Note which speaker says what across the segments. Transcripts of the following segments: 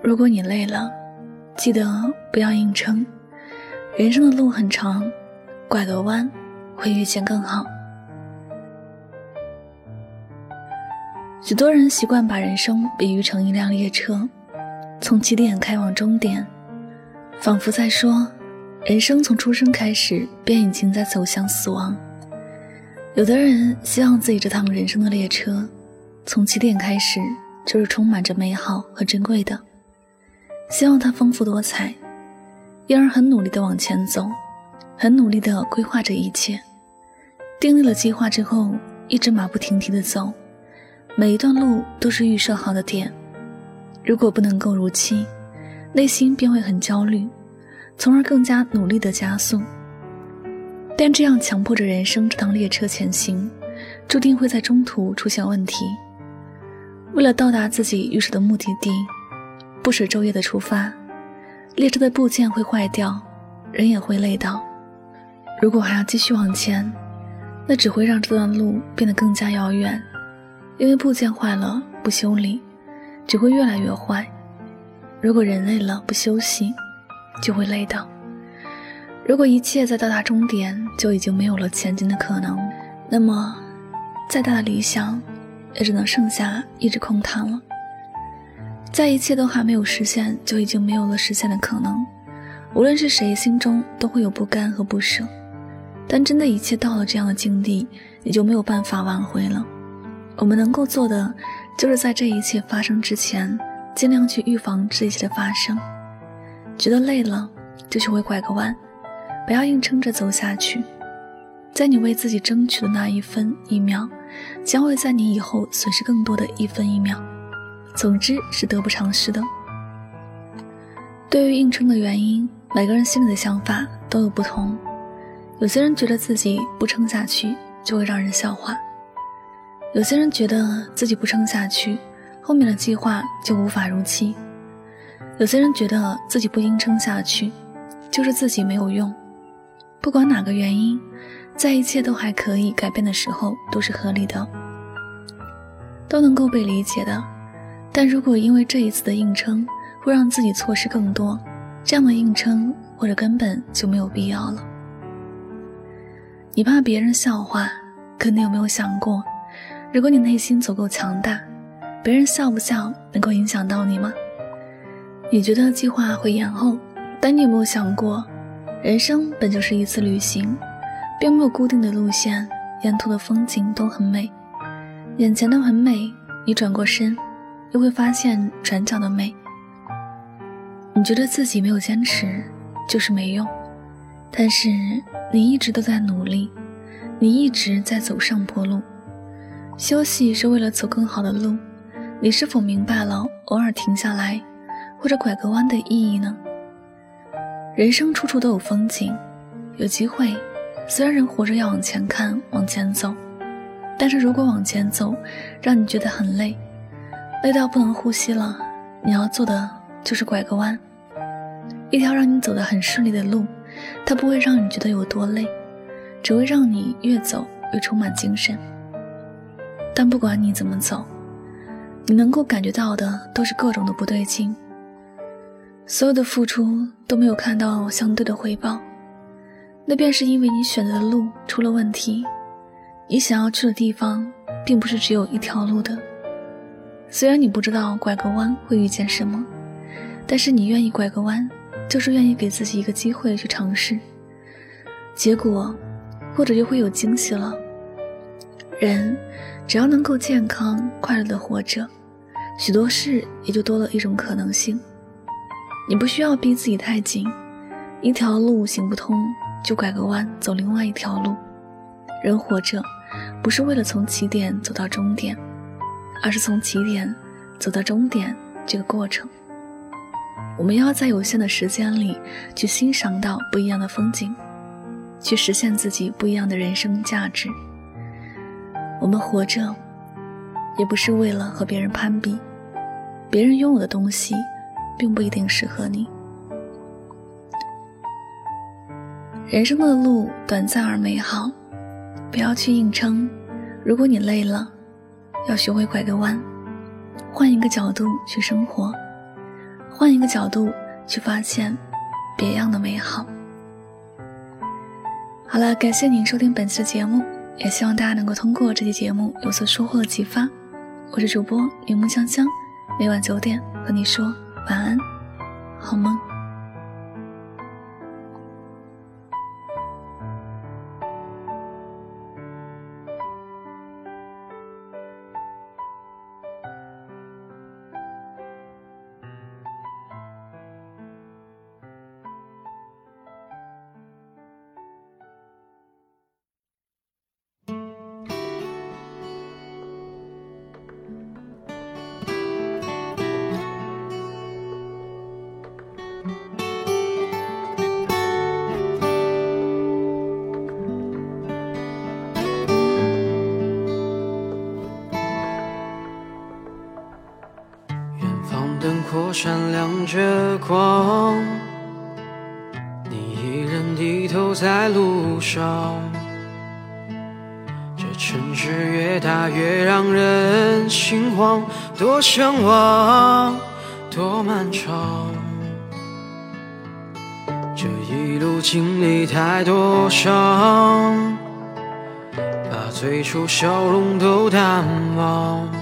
Speaker 1: 如果你累了，记得不要硬撑。人生的路很长，拐个弯会遇见更好。许多人习惯把人生比喻成一辆列车，从起点开往终点，仿佛在说，人生从出生开始便已经在走向死亡。有的人希望自己这趟人生的列车，从起点开始就是充满着美好和珍贵的。希望它丰富多彩，因而很努力的往前走，很努力的规划着一切。订立了计划之后，一直马不停蹄的走，每一段路都是预设好的点。如果不能够如期，内心便会很焦虑，从而更加努力的加速。但这样强迫着人生这趟列车前行，注定会在中途出现问题。为了到达自己预设的目的地。不舍昼夜的出发，列车的部件会坏掉，人也会累到。如果还要继续往前，那只会让这段路变得更加遥远，因为部件坏了不修理，只会越来越坏。如果人累了不休息，就会累到。如果一切在到达终点就已经没有了前进的可能，那么再大的理想，也只能剩下一纸空谈了。在一切都还没有实现，就已经没有了实现的可能。无论是谁，心中都会有不甘和不舍。但真的一切到了这样的境地，也就没有办法挽回了。我们能够做的，就是在这一切发生之前，尽量去预防这一切的发生。觉得累了，就学会拐个弯，不要硬撑着走下去。在你为自己争取的那一分一秒，将会在你以后损失更多的一分一秒。总之是得不偿失的。对于硬撑的原因，每个人心里的想法都有不同。有些人觉得自己不撑下去就会让人笑话；有些人觉得自己不撑下去，后面的计划就无法如期；有些人觉得自己不硬撑下去，就是自己没有用。不管哪个原因，在一切都还可以改变的时候，都是合理的，都能够被理解的。但如果因为这一次的硬撑会让自己错失更多，这样的硬撑或者根本就没有必要了。你怕别人笑话，可你有没有想过，如果你内心足够强大，别人笑不笑能够影响到你吗？你觉得计划会延后，但你有没有想过，人生本就是一次旅行，并没有固定的路线，沿途的风景都很美，眼前的很美，你转过身。又会发现转角的美。你觉得自己没有坚持就是没用，但是你一直都在努力，你一直在走上坡路。休息是为了走更好的路。你是否明白了偶尔停下来或者拐个弯的意义呢？人生处处都有风景，有机会。虽然人活着要往前看、往前走，但是如果往前走让你觉得很累。累到不能呼吸了，你要做的就是拐个弯，一条让你走得很顺利的路，它不会让你觉得有多累，只会让你越走越充满精神。但不管你怎么走，你能够感觉到的都是各种的不对劲，所有的付出都没有看到相对的回报，那便是因为你选择的路出了问题，你想要去的地方并不是只有一条路的。虽然你不知道拐个弯会遇见什么，但是你愿意拐个弯，就是愿意给自己一个机会去尝试。结果，或者就会有惊喜了。人只要能够健康快乐的活着，许多事也就多了一种可能性。你不需要逼自己太紧，一条路行不通就拐个弯走另外一条路。人活着，不是为了从起点走到终点。而是从起点走到终点这个过程，我们要在有限的时间里去欣赏到不一样的风景，去实现自己不一样的人生价值。我们活着，也不是为了和别人攀比，别人拥有的东西，并不一定适合你。人生的路短暂而美好，不要去硬撑。如果你累了。要学会拐个弯，换一个角度去生活。换一个角度去发现别样的美好。好了，感谢您收听本期的节目，也希望大家能够通过这期节目有所收获和启发。我是主播柠檬香香，每晚九点和你说晚安，好梦。
Speaker 2: 闪亮着光，你一人低头在路上。这城市越大越让人心慌，多向往，多漫长。这一路经历太多伤，把最初笑容都淡忘。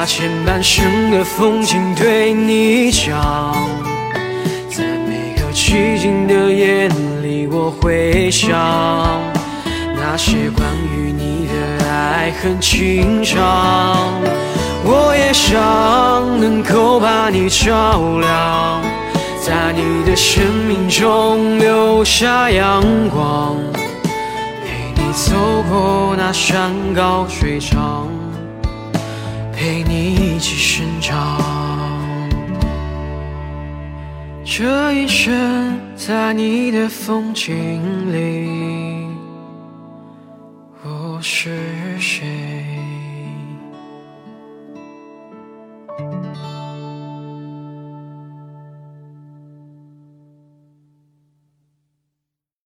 Speaker 2: 把前半生的风景对你讲。在每个寂静的夜里，我会想那些关于你的爱恨情长。我也想能够把你照亮，在你的生命中留下阳光。陪你走过那山高水长，陪你一起生长。这一生在你的风景里，我是谁。